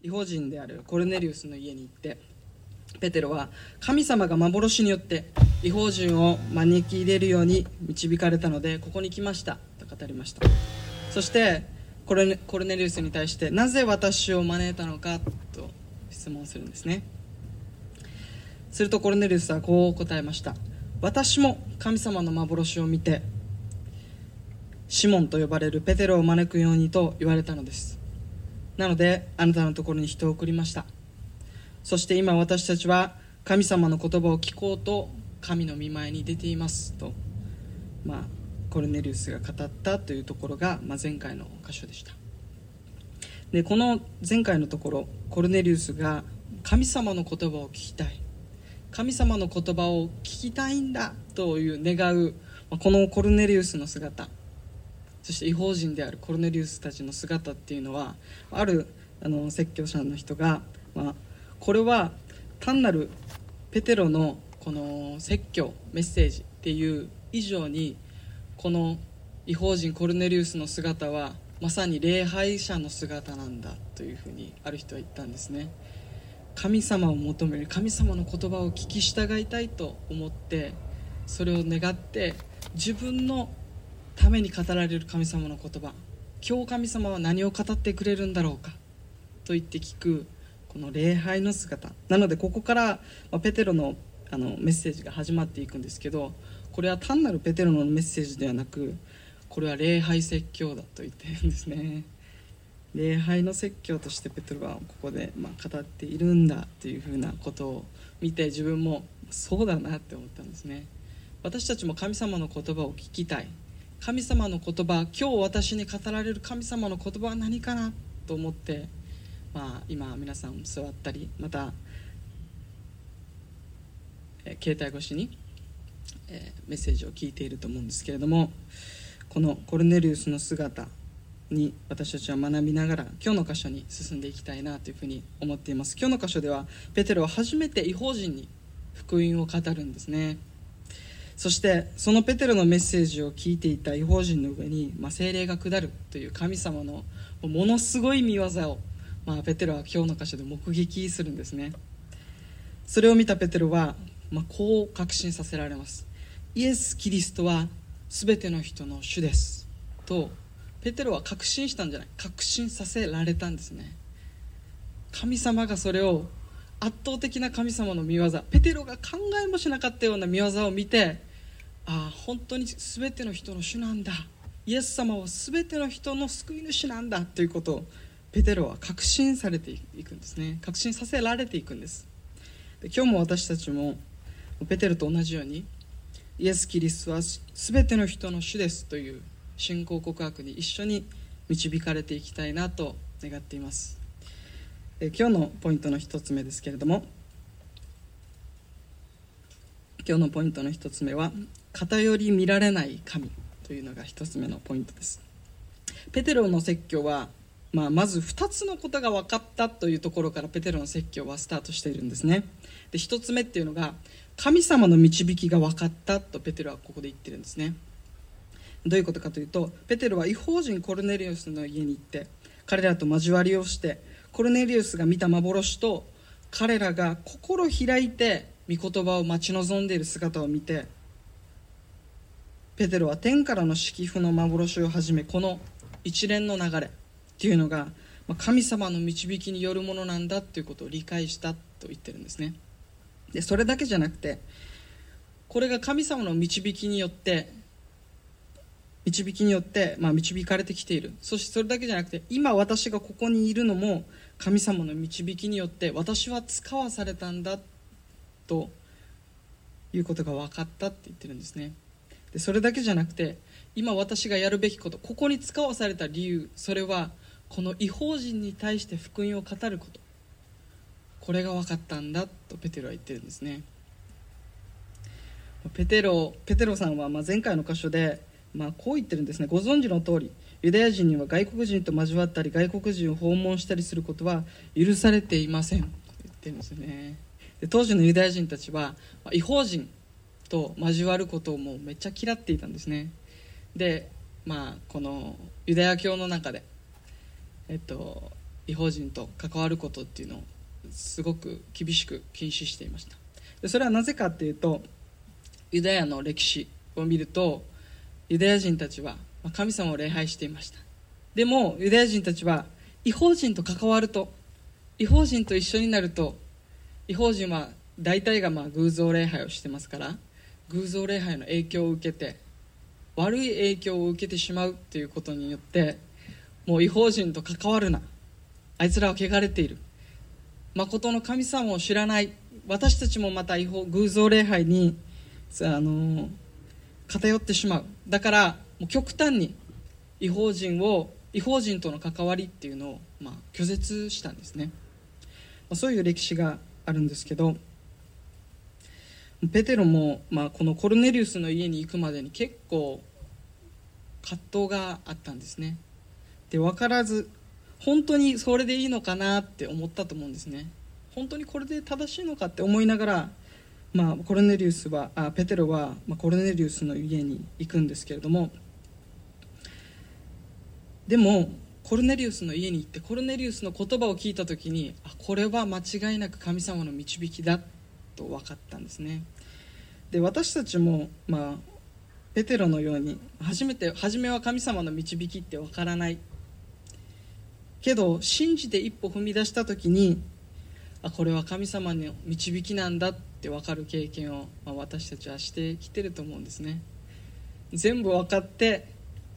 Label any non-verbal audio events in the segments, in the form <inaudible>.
違法人であるコルネリウスの家に行ってペテロは神様が幻によって違法人を招き入れるように導かれたのでここに来ましたと語りました。そしてコルネコルネリウスに対してなぜ私を招いたのかと質問するんですね。するとコルネリウスはこう答えました。私も神様の幻を見てシモンと呼ばれるペテロを招くようにと言われたのです。なのであなたのところに人を送りました。そして今私たちは神様の言葉を聞こうと神の御前に出ていますと、まあ、コルネリウスが語ったというところが、まあ、前回の箇所でした。でこの前回のところコルネリウスが神様の言葉を聞きたい。神様の言葉を聞きたいんだという願うこのコルネリウスの姿。そして違法人であるコルネリウスたちの姿っていうのはあるあの説教者の人が、まあ、これは単なるペテロのこの説教メッセージっていう以上にこの違法人コルネリウスの姿はまさに礼拝者の姿なんだというふうにある人は言ったんですね。神様を求める神様の言葉を聞き従いたいと思ってそれを願って自分のために語られる神様の言葉。今日神様は何を語ってくれるんだろうか。と言って聞くこの礼拝の姿。なのでここからペテロのあのメッセージが始まっていくんですけどこれは単なるペテロのメッセージではなくこれは礼拝説教だと言ってるんですね。礼拝の説教としてペトロはここでま語っているんだというふうなことを見て自分もそうだなって思ったんですね。私たちも神様の言葉を聞きたい。神様の言葉今日私に語られる神様の言葉は何かなと思って、まあ、今皆さん座ったりまた、え携帯越しに、えメッセージを聞いていると思うんですけれどもこのコルネリウスの姿に私たちは学びながら今日の箇所に進んでいきたいなというふうに思っています。今日の箇所ではペテロは初めて違法人に福音を語るんですね。そしてそのペテロのメッセージを聞いていた違法人の上に、まあ、精霊が下るという神様のものすごい見業を、まあ、ペテロは今日の箇所で目撃するんですね。それを見たペテロは、まあ、こう確信させられます。イエス・キリストは全ての人の主ですとペテロは確信したんじゃない。確信させられたんですね。神様がそれを圧倒的な神様の見業ペテロが考えもしなかったような見業を見てああ本当に全ての人の主なんだ。イエス様は全ての人の救い主なんだということをペテロは確信されていくんですね。確信させられていくんです。で今日も私たちもペテロと同じようにイエス・キリストは全ての人の主ですという信仰告白に一緒に導かれていきたいなと願っています。今日のポイントの一つ目ですけれども今日のポイントの一つ目は偏り見られない神というのが一つ目のポイントです。ペテロの説教は、まあ、まず2つのことが分かったというところからペテロの説教はスタートしているんですね。で1つ目っていうのが神様の導きが分かったとペテロはここで言ってるんですね。どういうことかというとペテロは違法人コルネリウスの家に行って彼らと交わりをしてコルネリウスが見た幻と彼らが心開いて御言葉を待ち望んでいる姿を見てペテロは天からの式譜の幻をはじめこの一連の流れっていうのが神様の導きによるものなんだということを理解したと言ってるんですね。でそれだけじゃなくてこれが神様の導きによって導きによって、まあ、導かれてきている。そしてそれだけじゃなくて今私がここにいるのも神様の導きによって私は使わされたんだということが分かったって言ってるんですね。でそれだけじゃなくて今私がやるべきことここに使わされた理由それはこの違法人に対して福音を語ること。これが分かったんだとペテロは言ってるんですね。ペテロペテロさんはま前回の箇所でま、こう言ってるんですね。ご存知の通りユダヤ人には外国人と交わったり外国人を訪問したりすることは許されていません。と言ってるんですよね。で当時のユダヤ人たちは、違法人と交わることをもうめっちゃ嫌っていたんですね。でまあこのユダヤ教の中でえっと違法人と関わることっていうのをすごく厳しく禁止していました。でそれはなぜかっていうとユダヤの歴史を見るとユダヤ人たちは神様を礼拝していました。でもユダヤ人たちは違法人と関わると違法人と一緒になると違法人は大体がまあ偶像礼拝をしてますから偶像礼拝の影響を受けて悪い影響を受けてしまうということによってもう違法人と関わるな。あいつらは汚れている。誠の神様を知らない。私たちもまた違法偶像礼拝にあの偏ってしまう。だからもう極端に違法人を違法人との関わりっていうのを、まあ、拒絶したんですね、まあ、そういう歴史があるんですけどペテロも、まあ、このコルネリウスの家に行くまでに結構葛藤があったんですね。で分からず本当にそれでいいのかなって思ったと思うんですね。本当にこれで正しいのかって思いながら、まあ、コルネリウスはあペテロは、まあ、コルネリウスの家に行くんですけれども。でもコルネリウスの家に行ってコルネリウスの言葉を聞いた時にあこれは間違いなく神様の導きだと分かったんですね。で私たちも、まあ、ペテロのように初めて初めは神様の導きって分からない。けど信じて一歩踏み出した時にあこれは神様の導きなんだって分かる経験を、まあ、私たちはしてきてると思うんですね。全部分かって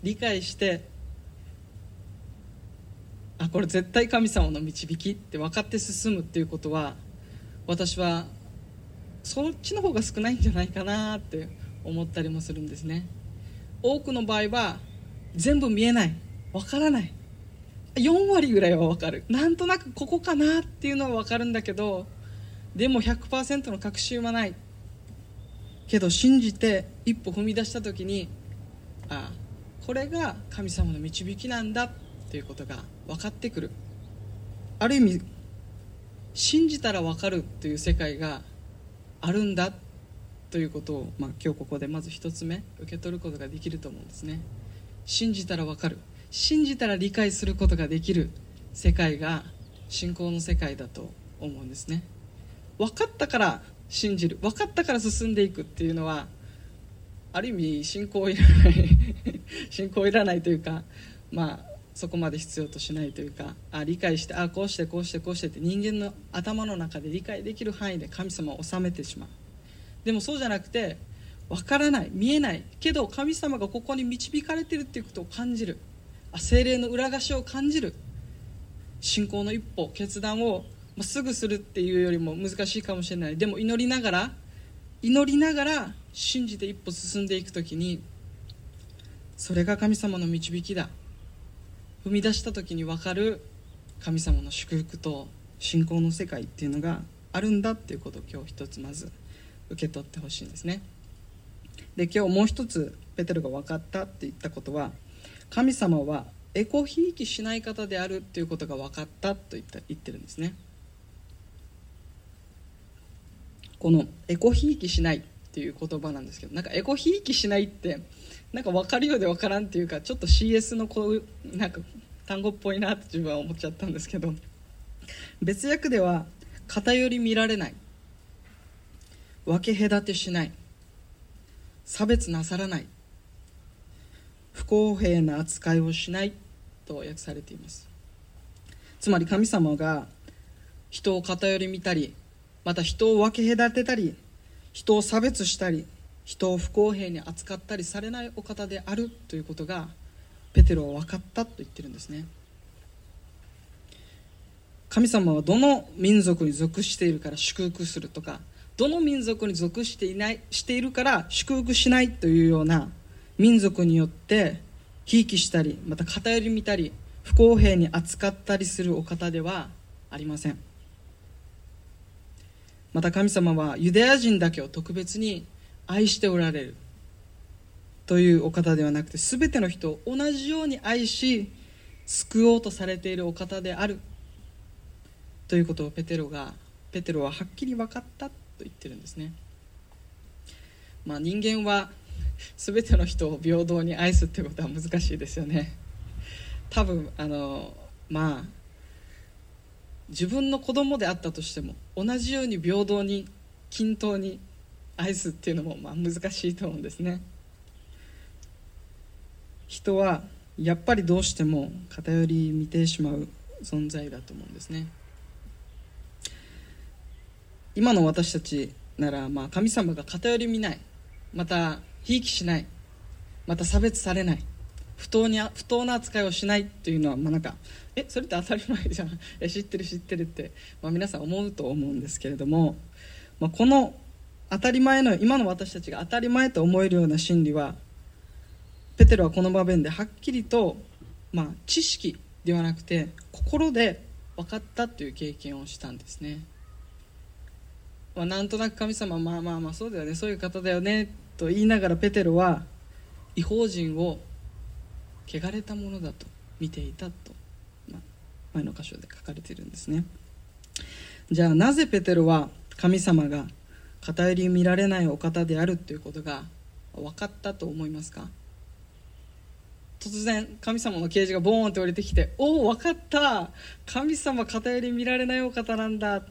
理解してあこれ絶対神様の導きって分かって進むっていうことは私はそっちの方が少ないんじゃないかなって思ったりもするんですね。多くの場合は全部見えない。分からない。4割ぐらいは分かる。なんとなくここかなっていうのは分かるんだけどでも100%の確信はない。けど信じて一歩踏み出した時にああこれが神様の導きなんだということが分かってくる。ある意味信じたら分かるという世界があるんだということを、まあ、今日ここでまず一つ目受け取ることができると思うんですね。信じたら分かる。信じたら理解することができる世界が信仰の世界だと思うんですね。分かったから信じる。分かったから進んでいくっていうのはある意味信仰いらない。<laughs> 信仰いらないというかまあそこまで必要としないというかあ理解してあこうしてこうしてこうしてって人間の頭の中で理解できる範囲で神様を治めてしまう。でもそうじゃなくて分からない見えないけど神様がここに導かれてるっていうことを感じる。あ精霊の裏返しを感じる。信仰の一歩決断をすぐするっていうよりも難しいかもしれない。でも祈りながら祈りながら信じて一歩進んでいく時にそれが神様の導きだ。踏み出した時に分かる神様の祝福と信仰の世界っていうのがあるんだっていうことを今日一つまず受け取ってほしいんですね。で今日もう一つペテロが分かったって言ったことは神様はエコひいきしない方であるということが分かったと言った言ってるんですね。このエコひいきしないっていう言葉なんですけどなんかエコひいきしないってなんか分かるようで分からんっていうかちょっと CS のこうなんか単語っぽいなって自分は思っちゃったんですけど別訳では偏り見られない。分け隔てしない。差別なさらない。不公平な扱いをしない。と訳されています。つまり神様が人を偏り見たりまた人を分け隔てたり人を差別したり人を不公平に扱ったりされないお方であるということがペテロは分かったと言ってるんですね。神様はどの民族に属しているから祝福するとかどの民族に属していないしているから祝福しないというような民族によってひいきしたりまた偏り見たり不公平に扱ったりするお方ではありません。また神様はユダヤ人だけを特別に愛しておられるというお方ではなくて全ての人を同じように愛し救おうとされているお方である。ということをペテロがペテロははっきり分かったと言ってるんですね、まあ、人間は全ての人を平等に愛すってことは難しいですよね。多分あのまあ自分の子供であったとしても同じように平等に均等に愛すっていうのもまあ難しいと思うんですね。人はやっぱりどうしても偏り見てしまう存在だと思うんですね。今の私たちならまあ神様が偏り見ない。またひいきしない。また差別されない。不当に不当な扱いをしないっていうのはまあなんかえそれって当たり前じゃん。<laughs> 知ってる知ってるって、まあ、皆さん思うと思うんですけれども、まあ、この当たり前の今の私たちが当たり前と思えるような真理はペテロはこの場面ではっきりと、まあ、知識ではなくて心で分かったという経験をしたんですね、まあ、なんとなく神様まあまあまあそうだよねそういう方だよねと言いながらペテロは違法人を汚れたものだと見ていたと、まあ、前の箇所で書かれているんですね。じゃあなぜペテロは神様が偏り見られないお方であるということが分かったと思いますか？突然神様の啓示がボーンって降りてきて「おお分かった！神様偏り見られないお方なんだ」っ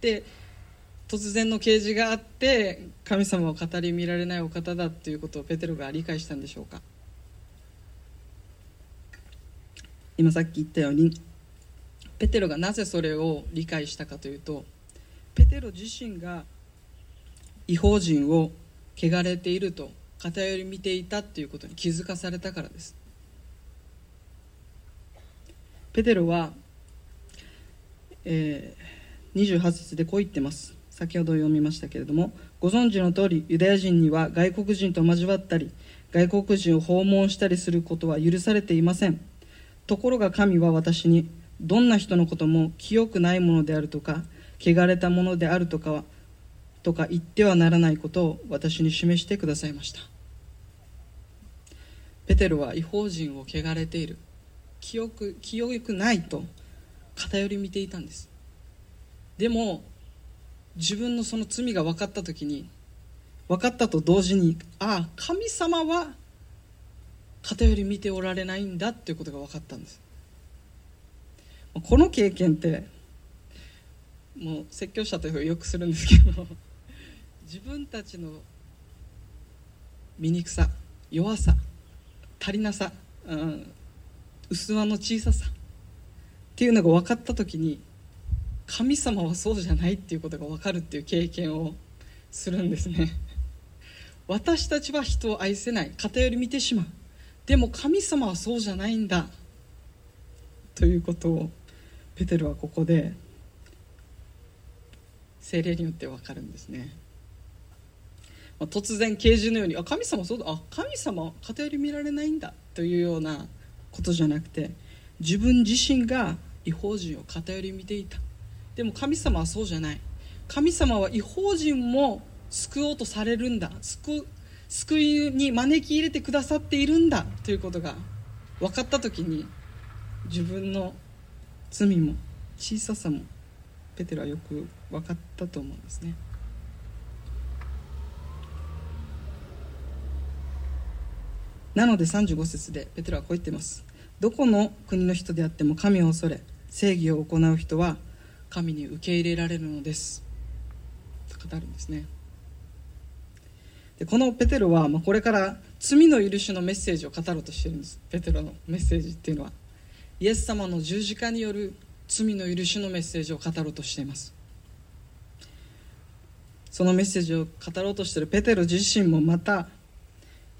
て突然の啓示があって神様を語り見られないお方だということをペテロが理解したんでしょうか？今さっき言ったようにペテロがなぜそれを理解したかというとペテロ自身が違法人を汚れていると偏り見ていたということに気づかされたからです。ペテロは、えー、28節でこう言ってます。先ほど読みましたけれどもご存知の通りユダヤ人には外国人と交わったり外国人を訪問したりすることは許されていません。ところが神は私にどんな人のことも清くないものであるとか汚れたものであるとかはとか言ってはならないことを私に示してくださいました。ペテロは違法人を汚れている。清く清くないと偏り見ていたんです。でも自分のその罪が分かった時に分かったと同時にああ神様は偏り見ておられないんだっていうことが分かったんです。この経験ってもう説教者というかよくするんですけど自分たちの醜さ弱さ足りなさ、うん、薄輪の小ささっていうのが分かった時に神様はそうじゃないっていうことが分かるっていう経験をするんですね。私たちは人を愛せない偏り見てしまう。でも神様はそうじゃないんだ。ということをペテロはここで精霊によって分かるんですね、まあ、突然啓示のようにあ神様そうだあ神様偏り見られないんだというようなことじゃなくて自分自身が違法人を偏り見ていた。でも神様はそうじゃない。神様は違法人も救おうとされるんだ。救救いに招き入れてくださっているんだということが分かった時に自分の罪も小ささもペテロはよく分かったと思うんですね。なので35節でペテロはこう言ってます。どこの国の人であっても神を恐れ正義を行う人は神に受け入れられるのです。と語るんですね。でこのペテロは、まあ、これから罪の許しのメッセージを語ろうとしてるんです。ペテロのメッセージっていうのは。イエス様の十字架による罪の許しのメッセージを語ろうとしています。そのメッセージを語ろうとしているペテロ自身もまた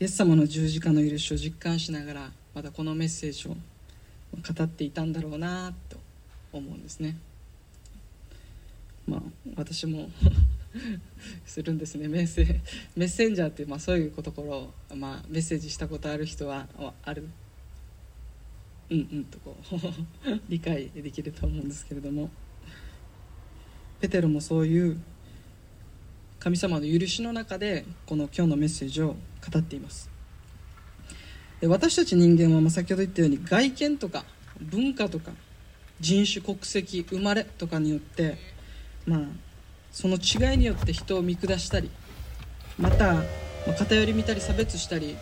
イエス様の十字架の許しを実感しながらまたこのメッセージを語っていたんだろうなと思うんですね。まあ、私も <laughs> するんですね。メッセメッセンジャーっていう、まあ、そういうところ、まあ、メッセージしたことある人はあるうんうんとこう <laughs> 理解できると思うんですけれども。ペテロもそういう神様の許しの中でこの今日のメッセージを語っています。で私たち人間はま先ほど言ったように外見とか文化とか人種国籍生まれとかによってまあ、その違いによって人を見下したりまた、偏り見たり差別したり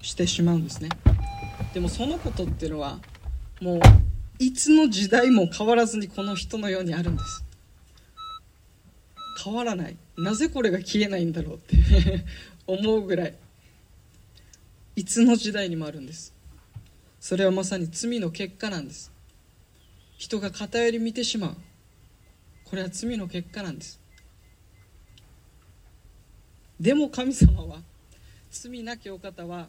してしまうんですね。でもそのことっていうのはもういつの時代も変わらずにこの人のようにあるんです。変わらない。なぜこれが消えないんだろうって <laughs> 思うぐらいいつの時代にもあるんです。それはまさに罪の結果なんです。人が偏り見てしまう。これは罪の結果なんです。でも神様は罪なきお方は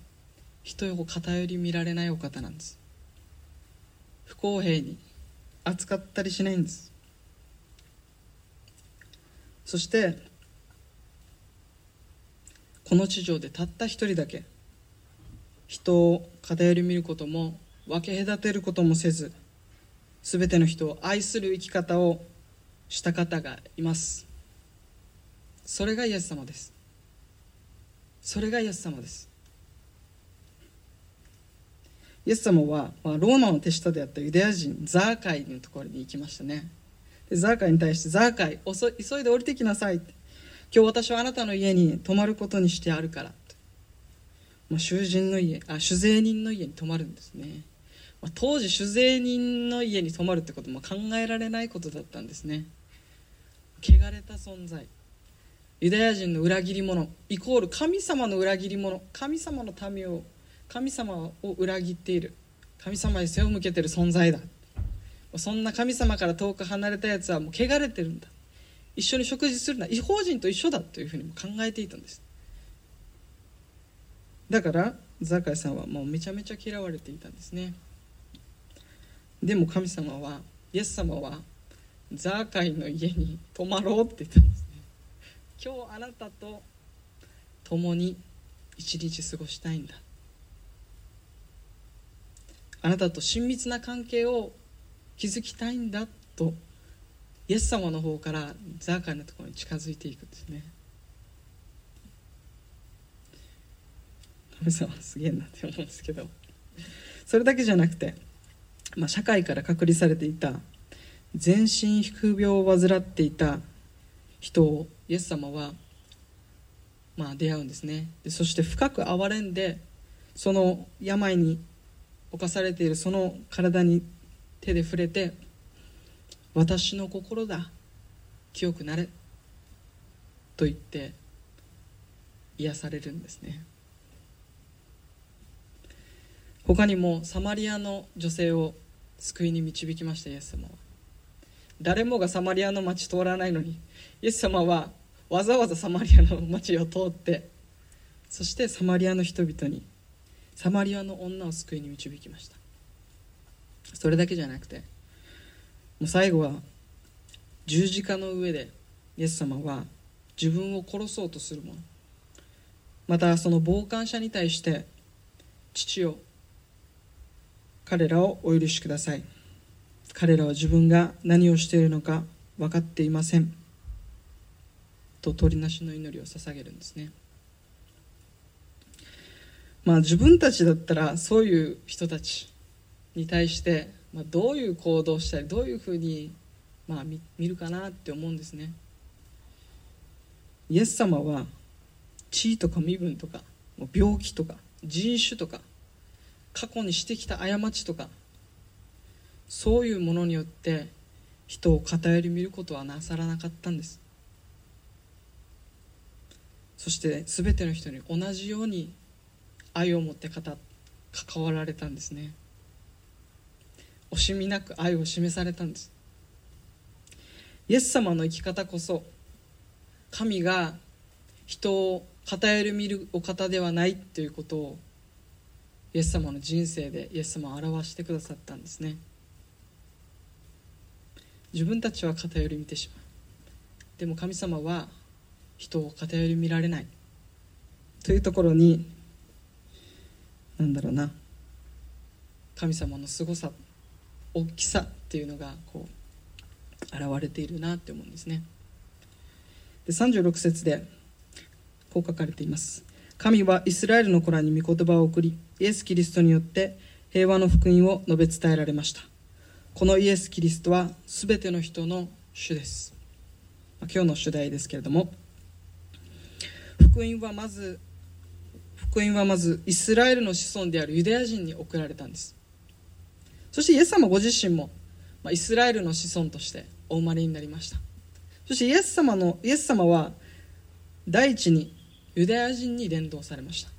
人を偏り見られないお方なんです。不公平に扱ったりしないんです。そしてこの地上でたった一人だけ人を偏り見ることも分け隔てることもせず全ての人を愛する生き方をした方がいます。それがイエス様です。それがイエス様です。イエス様は、まあ、ローマの手下であったユダヤ人ザーカイのところに行きましたね。でザーカイに対して「ザーカイ急いで降りてきなさい」今日私はあなたの家に泊まることにしてあるから」まあ、囚人の家あ酒税人の家に泊まるんですね、まあ、当時酒税人の家に泊まるってことも考えられないことだったんですね。汚れた存在。ユダヤ人の裏切り者イコール神様の裏切り者神様の民を神様を裏切っている。神様に背を向けてる存在だ。そんな神様から遠く離れたやつはもう汚れてるんだ。一緒に食事するな。違法人と一緒だというふうにも考えていたんです。だからザカイさんはもうめちゃめちゃ嫌われていたんですね。でも神様はイエス様はザーカイの家に泊まろうって言ったんですね。今日あなたと共に一日過ごしたいんだ。あなたと親密な関係を築きたいんだとイエス様の方からザーカイのところに近づいていくんですね。神様すげえなって思うんですけど。それだけじゃなくて、まあ、社会から隔離されていた全身皮膚病を患っていた人をイエス様は、まあ、出会うんですね。でそして深く憐れんでその病に侵されているその体に手で触れて「私の心だ清くなれ」と言って癒されるんですね。他にもサマリアの女性を救いに導きましたイエス様は。誰もがサマリアの町通らないのにイエス様はわざわざサマリアの町を通ってそしてサマリアの人々にサマリアの女を救いに導きました。それだけじゃなくてもう最後は十字架の上でイエス様は自分を殺そうとする者またその傍観者に対して父を彼らをお許しください。彼らは自分が何をしているのか分かっていません。と鳥なしの祈りを捧げるんですね。まあ、自分たちだったらそういう人たちに対して、まあ、どういう行動をしたりどういうふうに、まあ、見見るかなって思うんですね。イエス様は地位とか身分とか病気とか人種とか過去にしてきた過ちとかそういうものによって人を偏り見ることはなさらなかったんです。そして全ての人に同じように愛を持って関わられたんですね。惜しみなく愛を示されたんです。イエス様の生き方こそ神が人を偏り見るお方ではないということをイエス様の人生でイエス様を表してくださったんですね。自分たちは偏り見てしまう。でも神様は人を偏り見られない。というところになんだろうな。神様の凄さ大きさっていうのがこう現れているなって思うんですね。で36節でこう書かれています。神はイスラエルの子らに御言葉を送りイエス・キリストによって平和の福音を述べ伝えられました。このイエス・キリストは全ての人の主です。今日の主題ですけれども福音はまず福音はまずイスラエルの子孫であるユダヤ人に送られたんです。そしてイエス様ご自身も、ま、イスラエルの子孫としてお生まれになりました。そしてイエス様のイエス様は第一にユダヤ人に伝道されました、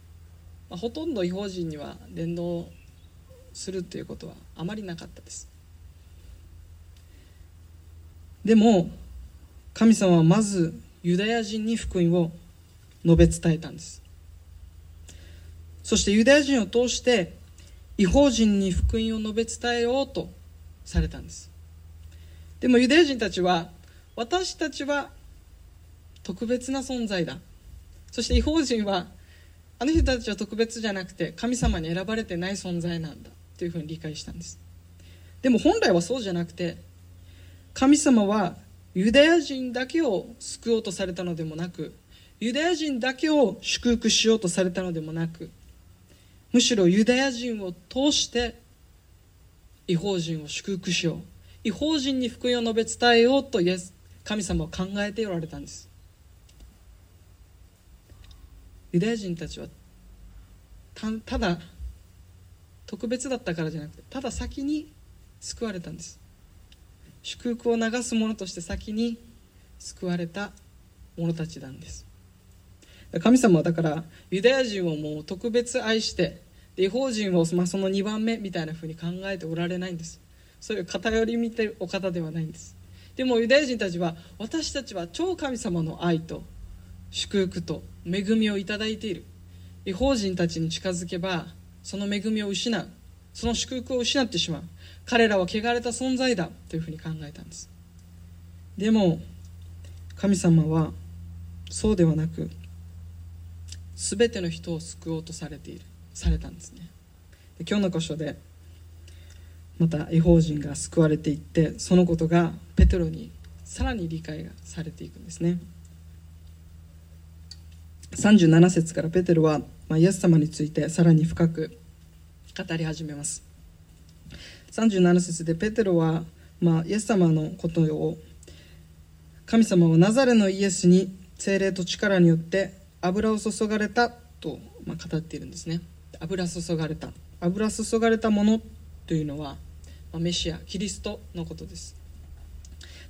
まあ、ほとんど違法人には伝道するということはあまりなかったです。でも神様はまずユダヤ人に福音を述べ伝えたんです。そしてユダヤ人を通して違法人に福音を述べ伝えようとされたんです。でもユダヤ人たちは私たちは特別な存在だ。そして違法人はあの人たちは特別じゃなくて神様に選ばれてない存在なんだ。というふうに理解したんです。でも本来はそうじゃなくて神様はユダヤ人だけを救おうとされたのでもなくユダヤ人だけを祝福しようとされたのでもなくむしろユダヤ人を通して違法人を祝福しよう。違法人に福音を述べ伝えようとイエス神様は考えておられたんです。ユダヤ人たちはただ特別だったからじゃなくてただ先に救われたんです。祝福を流す者として先に救われた者たちなんです。神様はだからユダヤ人をもう特別愛して違法人をまその2番目みたいなふうに考えておられないんです。そういう偏り見てるお方ではないんです。でもユダヤ人たちは私たちは超神様の愛と祝福と恵みをいただいている。違法人たちに近づけばその恵みを失う。その祝福を失ってしまう。彼らは汚れた存在だというふうに考えたんです。でも神様はそうではなく全ての人を救おうとされている。されたんですね。で今日の箇所でまた違法人が救われていってそのことがペテロにさらに理解がされていくんですね。37節からペテロは、まあ、イエス様についてさらに深く語り始めます。37節でペテロは、まあ、イエス様のことを神様はナザレのイエスに精霊と力によって油を注がれたと、ま、語っているんですね。油注がれた。油注がれたものというのは、ま、メシアキリストのことです。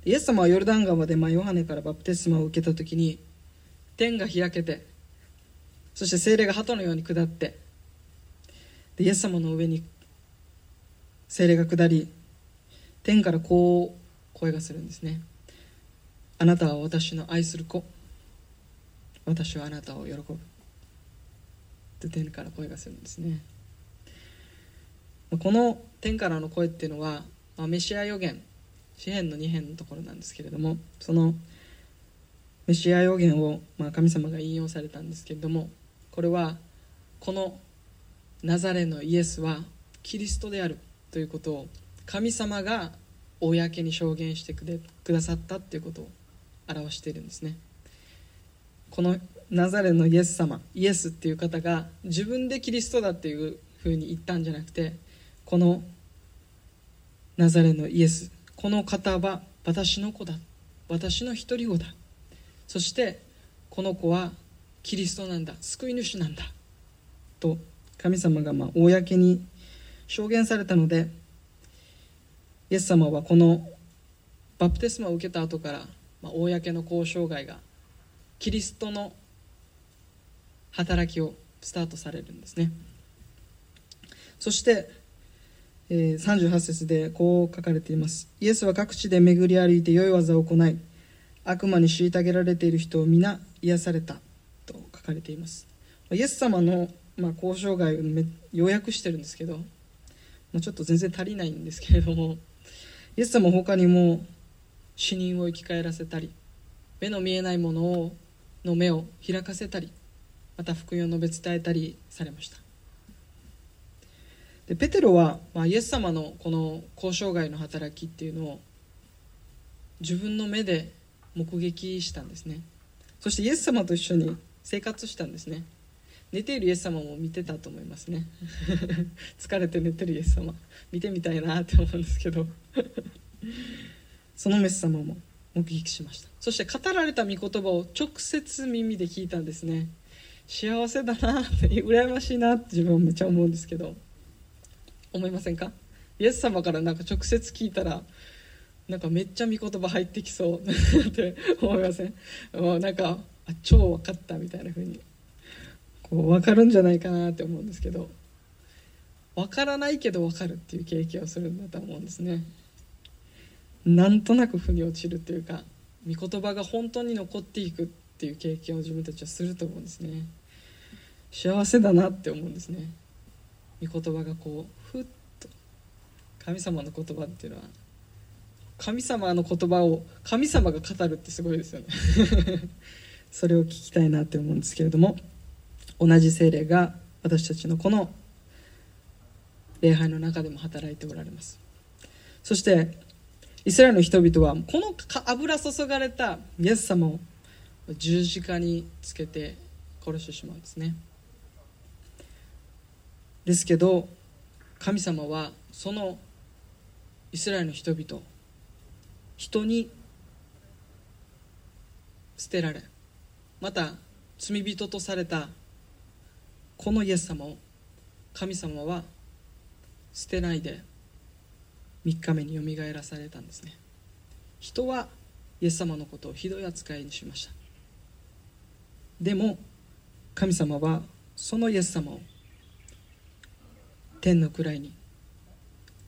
イエス様はヨルダン川で、ま、ヨハネからバプテスマを受けた時に天が開けてそして精霊が鳩のように下ってでイエス様の上に精霊が下り天からこう声がするんですね。あなたは私の愛する子。私はあなたを喜ぶ。って天から声がするんですね。この天からの声っていうのは、まあ、メシア予言詩篇の2編のところなんですけれどもそのメシア予言を、まあ、神様が引用されたんですけれどもこれはこのナザレのイエスはキリストであるということを神様が公に証言してくださったということを表しているんですね。このナザレのイエス様イエスっていう方が自分でキリストだっていうふうに言ったんじゃなくてこのナザレのイエスこの方は私の子だ私の一人子だ。そしてこの子はキリストなんだ救い主なんだと神様がま公に証言されたのでイエス様はこのバプテスマを受けた後から、ま、公の交渉外がキリストの働きをスタートされるんですね。そして、えー、38節でこう書かれています。イエスは各地で巡り歩いて良い技を行い悪魔に虐げられている人を皆癒されたと書かれています。イエス様の、まあ、交渉外を要約してるんですけど、まあ、ちょっと全然足りないんですけれどもイエス様他にも死人を生き返らせたり目の見えないものをの目を開かせたりまた福音を述べ伝えたりされました。でペテロは、まあ、イエス様のこの交渉外の働きっていうのを自分の目で目撃したんですね。そしてイエス様と一緒に生活したんですね。寝ているイエス様も見てたと思いますね。<laughs> 疲れて寝てるイエス様見てみたいなって思うんですけど。そのメス様も目撃しました。そして語られた御言葉を直接耳で聞いたんですね。幸せだなって羨ましいなって自分はめっちゃ思うんですけど。思いませんか？イエス様からなんか直接聞いたらなんかめっちゃ御言葉入ってきそう。<laughs> って思いません？もうなんかあ超分かったみたいな風に。こう分かるんじゃないかなって思うんですけど。分からないけど分かるっていう経験をするんだと思うんですね。なんとなく腑に落ちるというか御言葉が本当に残っていくっていう経験を自分たちはすると思うんですね。幸せだなって思うんですね。御言葉がこうふっと。神様の言葉っていうのは神様の言葉を神様が語るってすごいですよね。<laughs> それを聞きたいなって思うんですけれども同じ精霊が私たちのこの礼拝の中でも働いておられます。そしてイスラエルの人々はこの油注がれたイエス様を十字架につけて殺してしまうんですね。ですけど神様はそのイスラエルの人々人に捨てられまた罪人とされたこのイエス様を神様は捨てないで3日目によみがえらされたんですね。人はイエス様のことをひどい扱いにしました。でも神様はそのイエス様を天の位に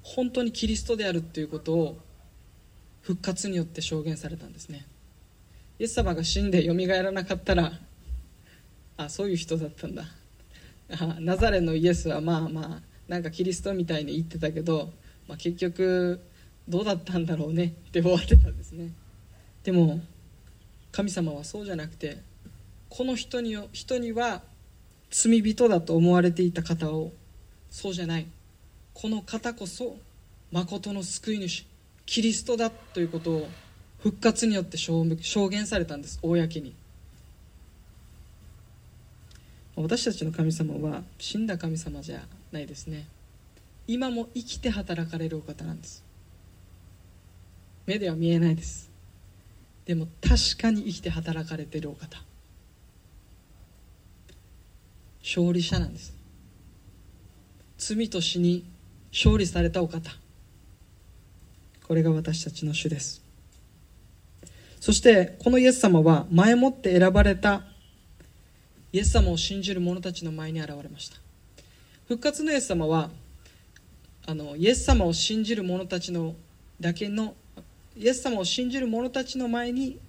本当にキリストであるということを復活によって証言されたんですね。イエス様が死んでよみがえらなかったらあそういう人だったんだ。ナザレのイエスはまあまあなんかキリストみたいに言ってたけど、まあ、結局どうだったんだろうね <laughs> って終わってたんですね。でも神様はそうじゃなくてこの人に人には罪人だと思われていた方をそうじゃない。この方こそ誠の救い主キリストだということを復活によって証言されたんです公に。私たちの神様は死んだ神様じゃないですね。今も生きて働かれるお方なんです。目では見えないです。でも確かに生きて働かれてるお方。勝利者なんです。罪と死に勝利されたお方。これが私たちの主です。そしてこのイエス様は前もって選ばれたイエス様を信じる者たちの前に現れました。復活のイエス様はあのイエス様を信じる者たちのだけのイエス様を信じる者たちの前に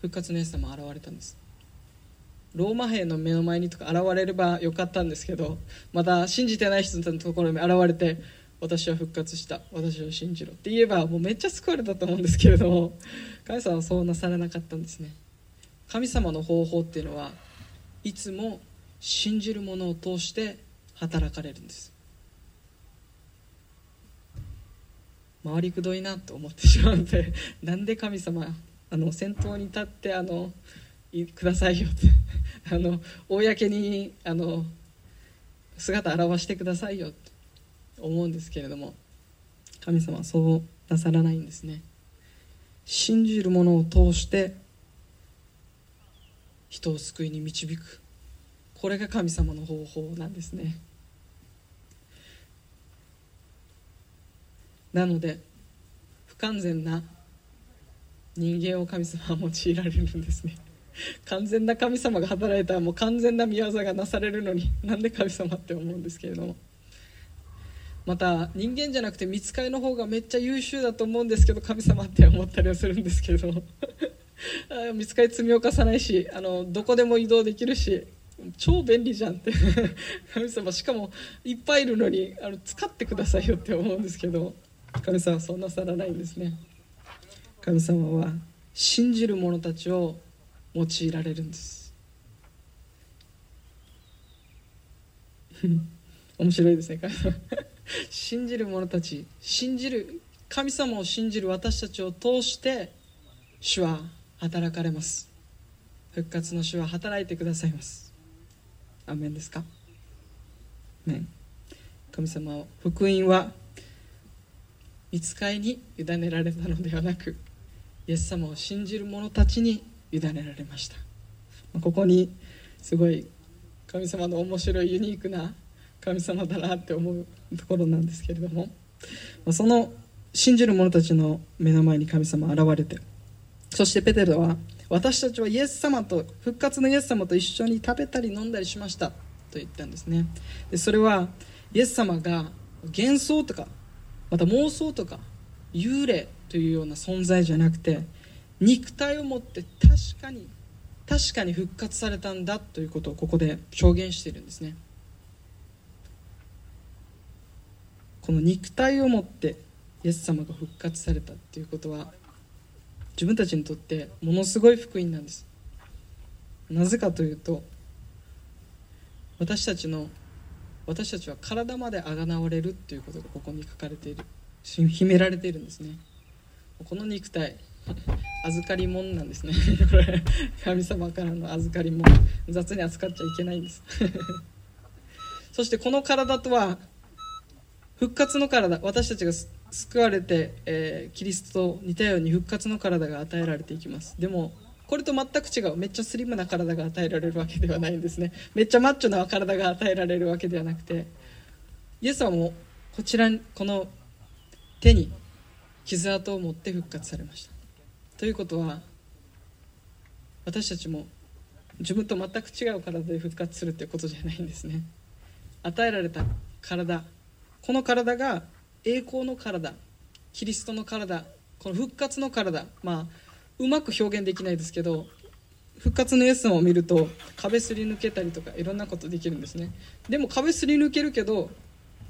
復活のイエス様現れたんです。ローマ兵の目の前にとか現れればよかったんですけどまた信じてない人のところに現れて私は復活した私を信じろって言えばもうめっちゃ救われたと思うんですけれども神様はそうなされなかったんですね。神様の方法っていうのはいつも信じる者を通して働かれるんです。回りくどいなと思ってしまうので <laughs> なんで神様あの先頭に立ってあのくださいよって <laughs> あの公にあの姿現してくださいよって思うんですけれども神様はそうなさらないんですね。信じる者を通して人を救いに導く。これが神様の方法なんですね。なので不完全な人間を神様は用いられるんですね。<laughs> 完全な神様が働いたらもう完全な見業がなされるのになんで神様って思うんですけれども。また人間じゃなくて見つかりの方がめっちゃ優秀だと思うんですけど神様って思ったりはするんですけれども。<laughs> 見つかり罪を犯さないしあのどこでも移動できるし超便利じゃんって。<laughs> 神様しかもいっぱいいるのにあの使ってくださいよって思うんですけど。神様はそうなさらないんですね。神様は信じる者たちを用いられるんです。<laughs> 面白いですね。神様。信じる者たち信じる神様を信じる私たちを通して主は働かれます。復活の主は働いてくださいます。アメンですか？神様は福音は見つかりに委ねられたのではなくイエス様を信じる者たちに委ねられました。ここにすごい神様の面白いユニークな神様だなって思うところなんですけれどもその信じる者たちの目の前に神様現れてそしてペテロは私たちはイエス様と復活のイエス様と一緒に食べたり飲んだりしましたと言ったんですね。でそれはイエス様が幻想とかまた妄想とか幽霊というような存在じゃなくて肉体を持って確かに確かに復活されたんだということをここで証言しているんですね。この肉体を持ってイエス様が復活されたということは自分たちにとってものすごい福音なんです。なぜかというと私たちの私たちは体まであがなわれるということがここに書かれている。秘められているんですね。この肉体預かり物なんですね。<laughs> これ神様からの預かり物雑に扱っちゃいけないんです。<laughs> そしてこの体とは復活の体私たちが救われて、えー、キリストと似たように復活の体が与えられていきます。でもこれと全く違う。めっちゃスリムな体が与えられるわけではないんですね。めっちゃマッチョな体が与えられるわけではなくて。イエスはもうこちらこの手に傷跡を持って復活されました。ということは私たちも自分と全く違う体で復活するということじゃないんですね。与えられた体この体が栄光の体キリストの体この復活の体まあうまく表現できないですけど復活のイエスを見ると壁すり抜けたりとかいろんなことできるんですね。でも壁すり抜けるけど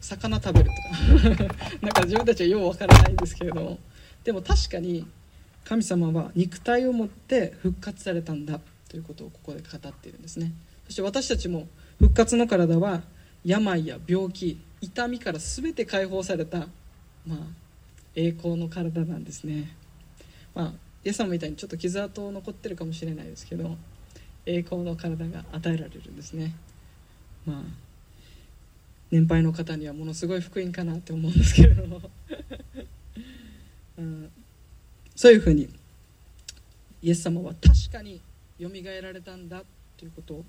魚食べるとか。<laughs> なんか自分たちはようわからないんですけれども。でも確かに神様は肉体を持って復活されたんだということをここで語っているんですね。そして私たちも復活の体は病や病気痛みから全て解放された、まあ、栄光の体なんですね、まあ、イエス様みたいにちょっと傷跡残ってるかもしれないですけど栄光の体が与えられるんですね。まあ年配の方にはものすごい福音かなって思うんですけれど。も <laughs> うん、そういうふうにイエス様は確かによみがえられたんだということを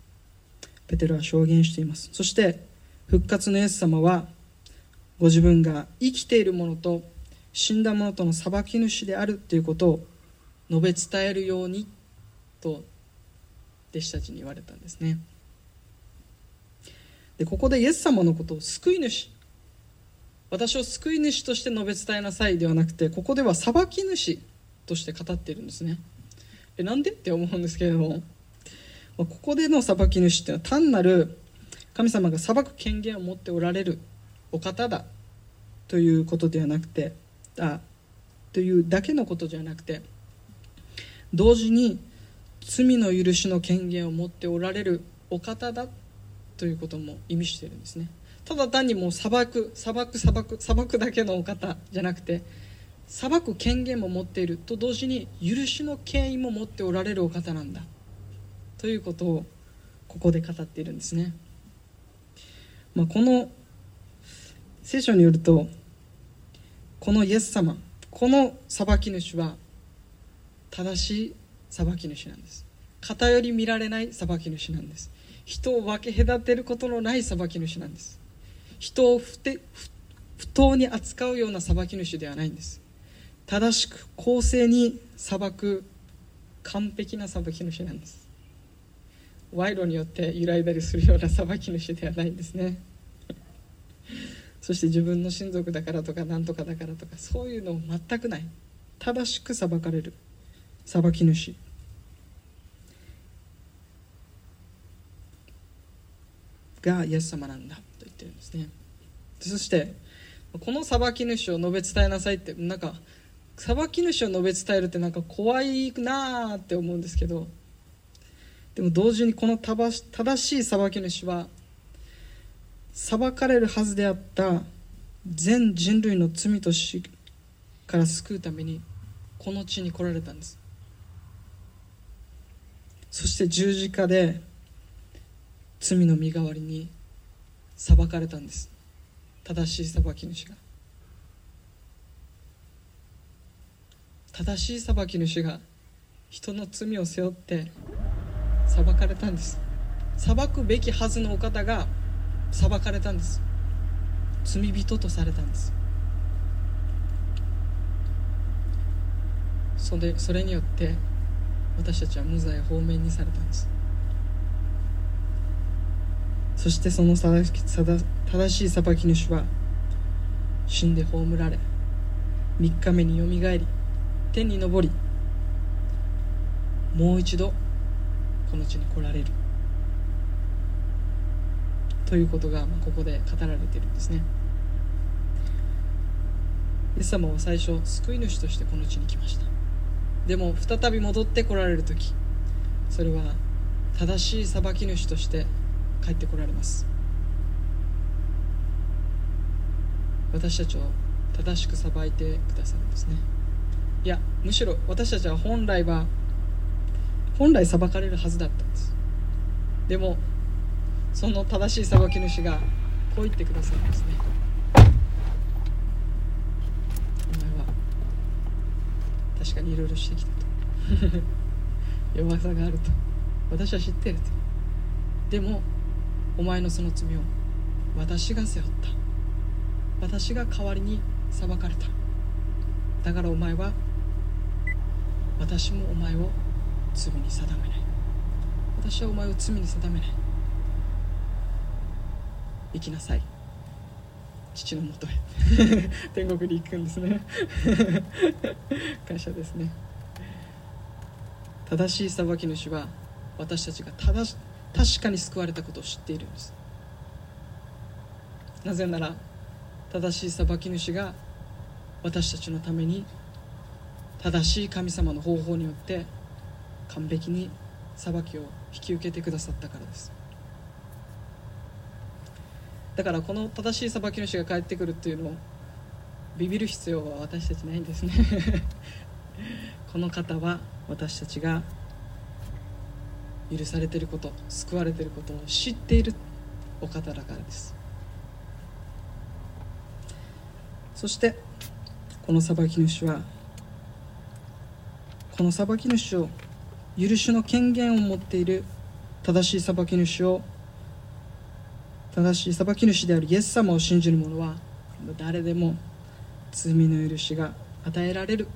ペテロは証言しています。そして復活のイエス様はご自分が生きているものと死んだ者との裁き主であるということを述べ伝えるようにと弟子たちに言われたんですね。でここでイエス様のことを救い主。私を救い主として述べ伝えなさいではなくてここでは裁き主として語っているんですね。えなんでって思うんですけれどもここでの裁き主っていうのは単なる神様が裁く権限を持っておられるお方だということではなくてあというだけのことじゃなくて同時に罪の許しの権限を持っておられるお方だということも意味しているんですね。ただ単にもう裁く裁く裁く裁くだけのお方じゃなくて裁く権限も持っていると同時に許しの権威も持っておられるお方なんだ。ということをここで語っているんですね、まあ、この聖書によるとこのイエス様この裁き主は正しい裁き主なんです。偏り見られない裁き主なんです。人を分け隔てることのない裁き主なんです。人を不不当に扱うような裁き主ではないんです。正しく公正に裁く完璧な裁き主なんです。賄賂によって揺らいだりするような裁き主ではないんですね。そして自分の親族だからとか何とかだからとかそういうの全くない。正しく裁かれる。裁き主。がイエス様なんだ。と言ってるんですね。そしてこの裁き主を述べ伝えなさいってなんか裁き主を述べ伝えるってなんか怖いなあって思うんですけどでも同時にこの正しい裁き主は裁かれるはずであった全人類の罪と死から救うためにこの地に来られたんです。そして十字架で罪の身代わりに裁かれたんです。正しい裁き主が。正しい裁き主が人の罪を背負って裁かれたんです。裁くべきはずのお方が裁かれたんです。罪人とされたんです。それそれによって私たちは無罪放免にされたんです。そしてその正しい裁き主は死んで葬られ3日目によみがえり天に昇りもう一度この地に来られる。ということがここで語られてるんですね。イエス様は最初救い主としてこの地に来ました。でも再び戻ってこられる時それは正しい裁き主として帰ってこられます。私たちを正しく裁いてくださるんですね。いやむしろ私たちは本来は本来裁かれるはずだったんです。でもその正しい裁き主がこう言ってくださるんですねお前は確かにいろいろしてきたと。<laughs> 弱さがあると。私は知ってると。でもお前のその罪を私が背負った。私が代わりに裁かれた。だからお前は私もお前を罪に定めない。私はお前を罪に定めない。行きなさい。父のもとへ。<laughs> 天国に行くんですね。感謝ですね。正しい裁き主は私たちが正し確かに救われたことを知っているんです。なぜなら正しい裁き主が私たちのために正しい神様の方法によって完璧に裁きを引き受けてくださったからです。だからこの正しい裁き主が帰ってくるっていうのをビビる必要は私たちないんですね。<laughs> この方は私たちが許されていること救われていることを知っているお方だからです。そしてこの裁き主はこの裁き主を許しの権限を持っている正しい裁き主を正しい裁き主であるイエス様を信じる者は誰でも罪の許しが与えられる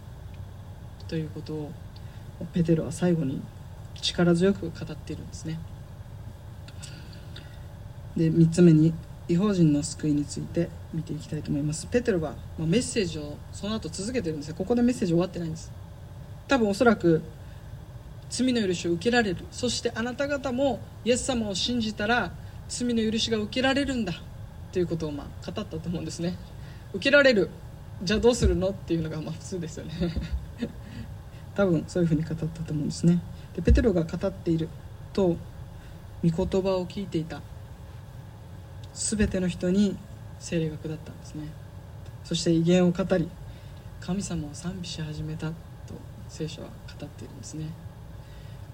ということをペテロは最後に力強く語っているんですね。で3つ目に違法人の救いについて見ていきたいと思います。ペテロはメッセージをその後続けてるんですよここでメッセージ終わってないんです。多分おそらく罪の許しを受けられる。そしてあなた方もイエス様を信じたら罪の許しが受けられるんだ。ということをまあ語ったと思うんですね。受けられる。じゃあどうするの？っていうのがまあ普通ですよね。<laughs> 多分そういうふうに語ったと思うんですね。でペテロが語っている。と御言葉を聞いていた。全ての人に精霊が下ったんですね。そして威厳を語り神様を賛美し始めた。と聖書は語っているんですね。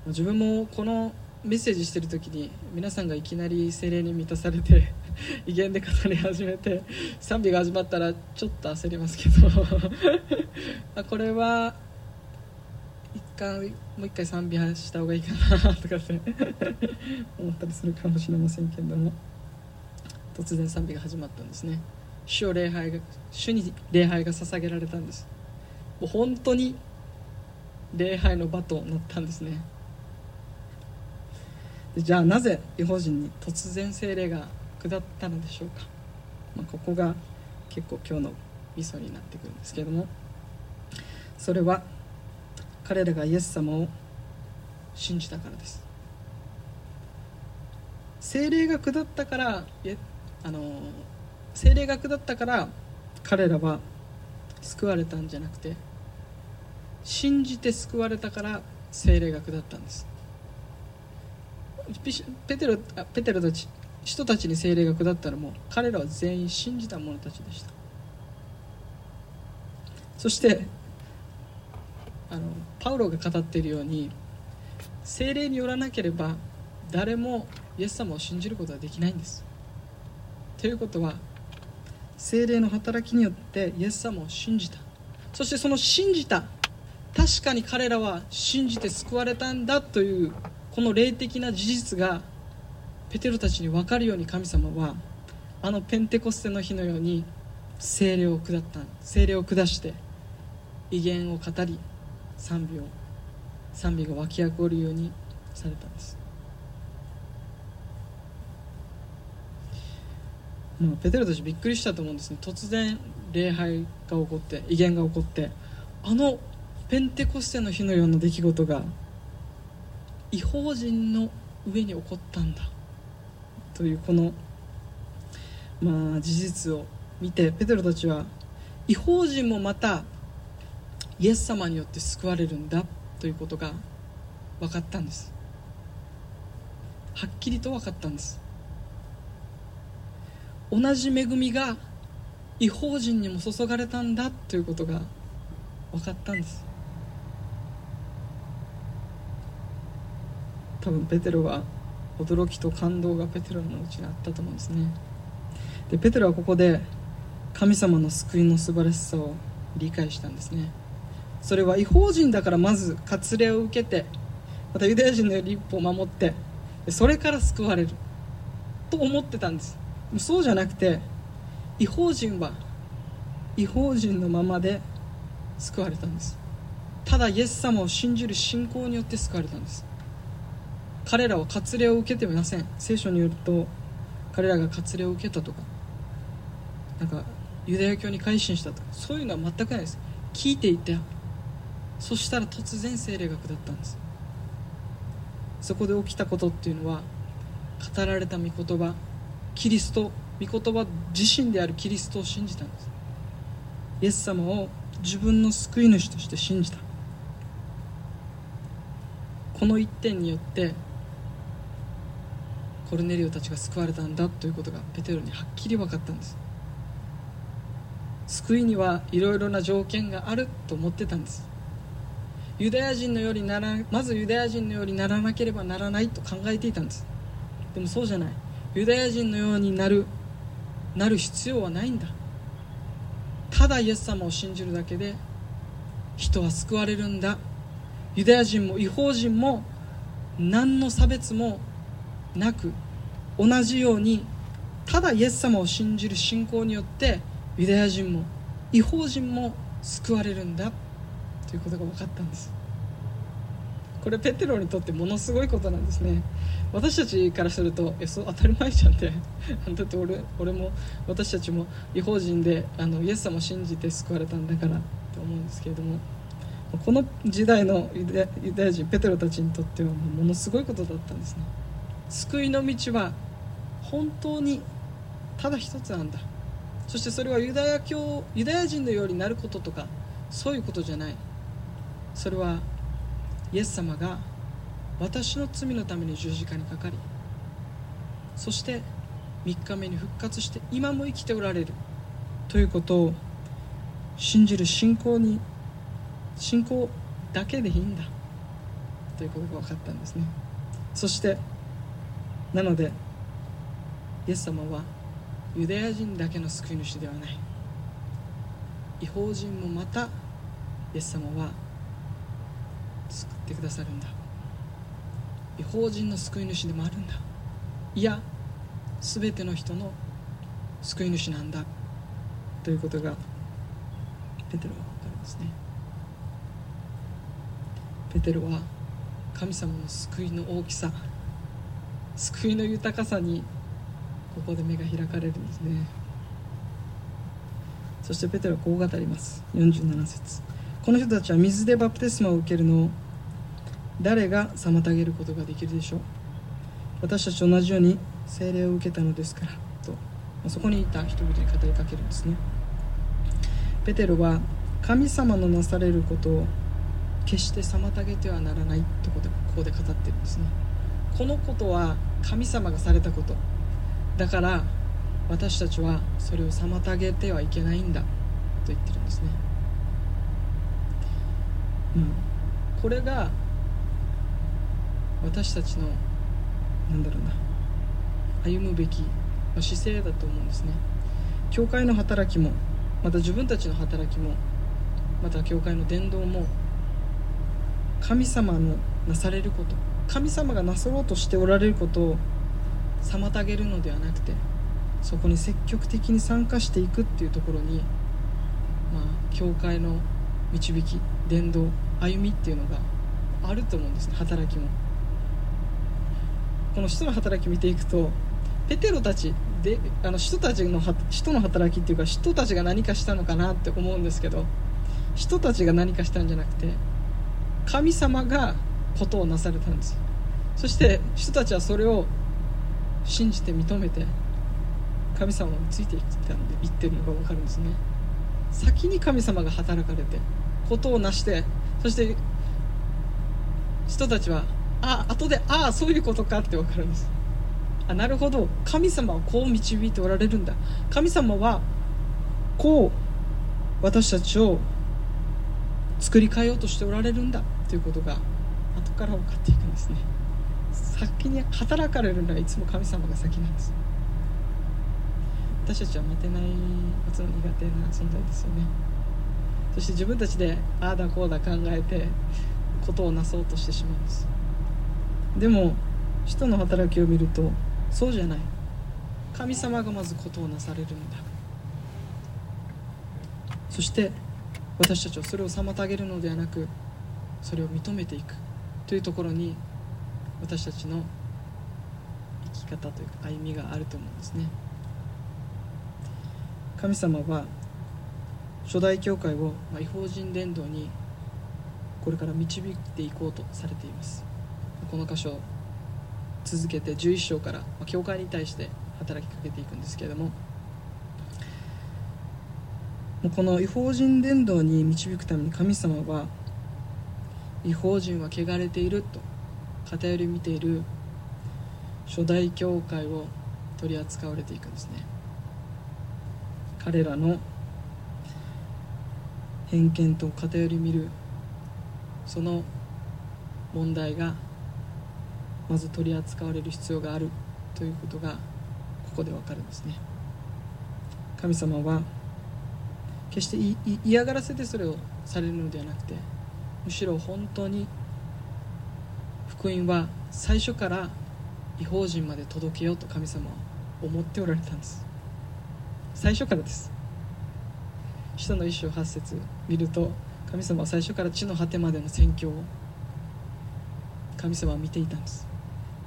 自分もこのメッセージしてる時に皆さんがいきなり精霊に満たされて <laughs> 威厳で語り始めて賛美が始まったらちょっと焦りますけど。<laughs> これは一回もう一回賛美した方がいいかなとかって <laughs> 思ったりするかもしれませんけども。突然賛美が始まったんですね。主を礼拝が主に礼拝が捧げられたんです。もう本当に礼拝の場となったんですね。じゃあなぜ違法人に突然精霊が下ったのでしょうか、まあ、ここが結構今日のミソになってくるんですけれども。それは彼らがイエス様を信じたからです。精霊が下ったからあの精霊が下ったから彼らは救われたんじゃなくて信じて救われたから精霊が下ったんです。ペテロペテロたち人たちに精霊が下ったのもう彼らは全員信じた者たちでした。そしてあのパウロが語っているように精霊によらなければ誰もイエス様を信じることはできないんです。ということは精霊の働きによってイエス様を信じた。そしてその信じた。確かに彼らは信じて救われたんだというこの霊的な事実がペテロたちに分かるように神様はあのペンテコステの日のように精霊を下った精霊を下して威厳を語り賛美を賛美が湧き起こるようにされたんです。もうペテロたちびっくりしたと思うんですね。突然礼拝が起こって威厳が起こってあのペンテコステの日のような出来事が違法人の上に起こったんだ。というこのまあ事実を見てペテロたちは違法人もまたイエス様によって救われるんだということが分かったんです。はっきりと分かったんです。同じ恵みが違法人にも注がれたんだということが分かったんです。多分ペテロは驚きと感動がペテロのうちにあったと思うんですね。でペテロはここで神様の救いの素晴らしさを理解したんですね。それは違法人だからまず割礼を受けてまたユダヤ人の立法を守ってそれから救われると思ってたんです。そうじゃなくて違法人は違法人のままで救われたんです。ただイエス様を信じる信仰によって救われたんです。彼らは割礼を受けていません。聖書によると彼らが割礼を受けたとかなんかユダヤ教に改心したとかそういうのは全くないです。聞いていてそしたら突然精霊学だったんです。そこで起きたことっていうのは語られた御言葉キリスト御言葉自身であるキリストを信じたんです。イエス様を自分の救い主として信じた。この一点によってコルネリオたちが救われたんだということがペテロにはっきり分かったんです。救いにはいろいろな条件があると思ってたんです。ユダヤ人のようにならまずユダヤ人のようにならなければならないと考えていたんです。でもそうじゃない。ユダヤ人のようになるなる必要はないんだ。ただイエス様を信じるだけで人は救われるんだ。ユダヤ人も違法人も何の差別もなく同じようにただイエス様を信じる信仰によってユダヤ人も違法人も救われるんだということが分かったんです。これペテロにとってものすごいことなんですね。私たちからするとえそう当たり前じゃんって。<laughs> だって俺俺も私たちも違法人であのイエス様を信じて救われたんだからと思うんですけれども。この時代のユダヤ人ペテロたちにとってはものすごいことだったんですね。救いの道は本当にただ一つなんだ。そしてそれはユダヤ教ユダヤ人のようになることとかそういうことじゃない。それはイエス様が私の罪のために十字架にかかりそして3日目に復活して今も生きておられる。ということを信じる信仰に信仰だけでいいんだ。ということが分かったんですね。そしてなのでイエス様はユダヤ人だけの救い主ではない。違法人もまたイエス様は救ってくださるんだ。違法人の救い主でもあるんだ。いや全ての人の救い主なんだ。ということがペテロは分かるんですね。ペテロは神様の救いの大きさ救いの豊かさにここで目が開かれるんですね。そしてペテロはこう語ります。47節。この人たちは水でバプテスマを受けるのを誰が妨げることができるでしょう？私たちと同じように聖霊を受けたのですからと。まそこにいた人々に語りかけるんですね。ペテロは神様のなされることを決して妨げてはならないってことここで語ってるんですね。このことは神様がされたこと。だから私たちはそれを妨げてはいけないんだ。と言ってるんですね、うん、これが私たちのなんだろうな。歩むべき姿勢だと思うんですね。教会の働きもまた自分たちの働きもまた教会の伝道も神様のなされること。神様がなさろうとしておられることを妨げるのではなくてそこに積極的に参加していくっていうところにまあ教会の導き伝道歩みっていうのがあると思うんですね働きも。この使徒の働き見ていくとペテロたちであの人たちの人の働きっていうか人たちが何かしたのかなって思うんですけど人たちが何かしたんじゃなくて神様がことをなされたんです。そして人たちはそれを信じて認めて神様についていったんで言ってるのが分かるんですね。先に神様が働かれてことを成してそして人たちはあ後でああそういうことかって分かるんです。あなるほど。神様はこう導いておられるんだ。神様はこう私たちを作り変えようとしておられるんだということがから分かっていくんですね。先に働かれるのはいつも神様が先なんです。私たちは待てないことの苦手な存在ですよね。そして自分たちでああだこうだ考えてことをなそうとしてしまうんです。でも人の働きを見るとそうじゃない。神様がまずことをなされるんだ。そして私たちはそれを妨げるのではなくそれを認めていく。というところに私たちの生き方というか歩みがあると思うんですね。神様は初代教会を違法人伝道にこれから導いていこうとされています。この箇所続けて11章から教会に対して働きかけていくんですけれどもこの違法人伝道に導くために神様は違法人は汚れていると偏り見ている初代教会を取り扱われていくんですね。彼らの偏見と偏り見るその問題がまず取り扱われる必要があるということがここでわかるんですね。神様は決して嫌がらせでそれをされるのではなくてむしろ本当に福音は最初から違法人まで届けようと神様は思っておられたんです。最初からです。使徒の一章八節見ると神様は最初から地の果てまでの宣教を神様は見ていたんです。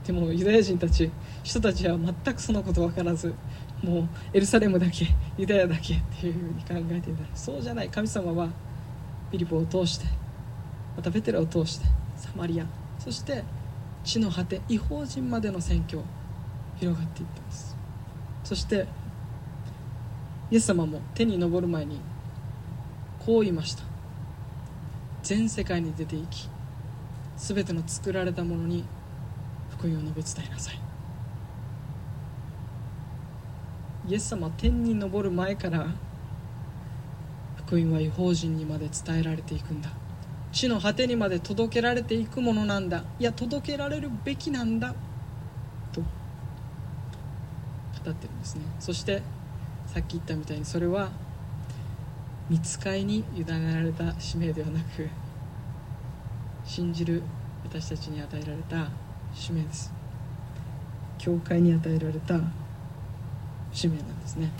でもユダヤ人たち人たちは全くそのこと分からずもうエルサレムだけユダヤだけっていうふうに考えていた。そうじゃない。神様はピリポを通してまたベテラを通してサマリアそして地の果て違法人までの宣教広がっていったんです。そしてイエス様も手に昇る前にこう言いました。全世界に出て行き全ての作られたものに福音を述べ伝えなさい。イエス様天に昇る前から福音は違法人にまで伝えられていくんだ。地の果てにまで届けられていくものなんだ。いや届けられるべきなんだ。と。語ってるんですね。そしてさっき言ったみたいにそれは見つかいに委ねられた使命ではなく信じる私たちに与えられた使命です。教会に与えられた使命なんですね。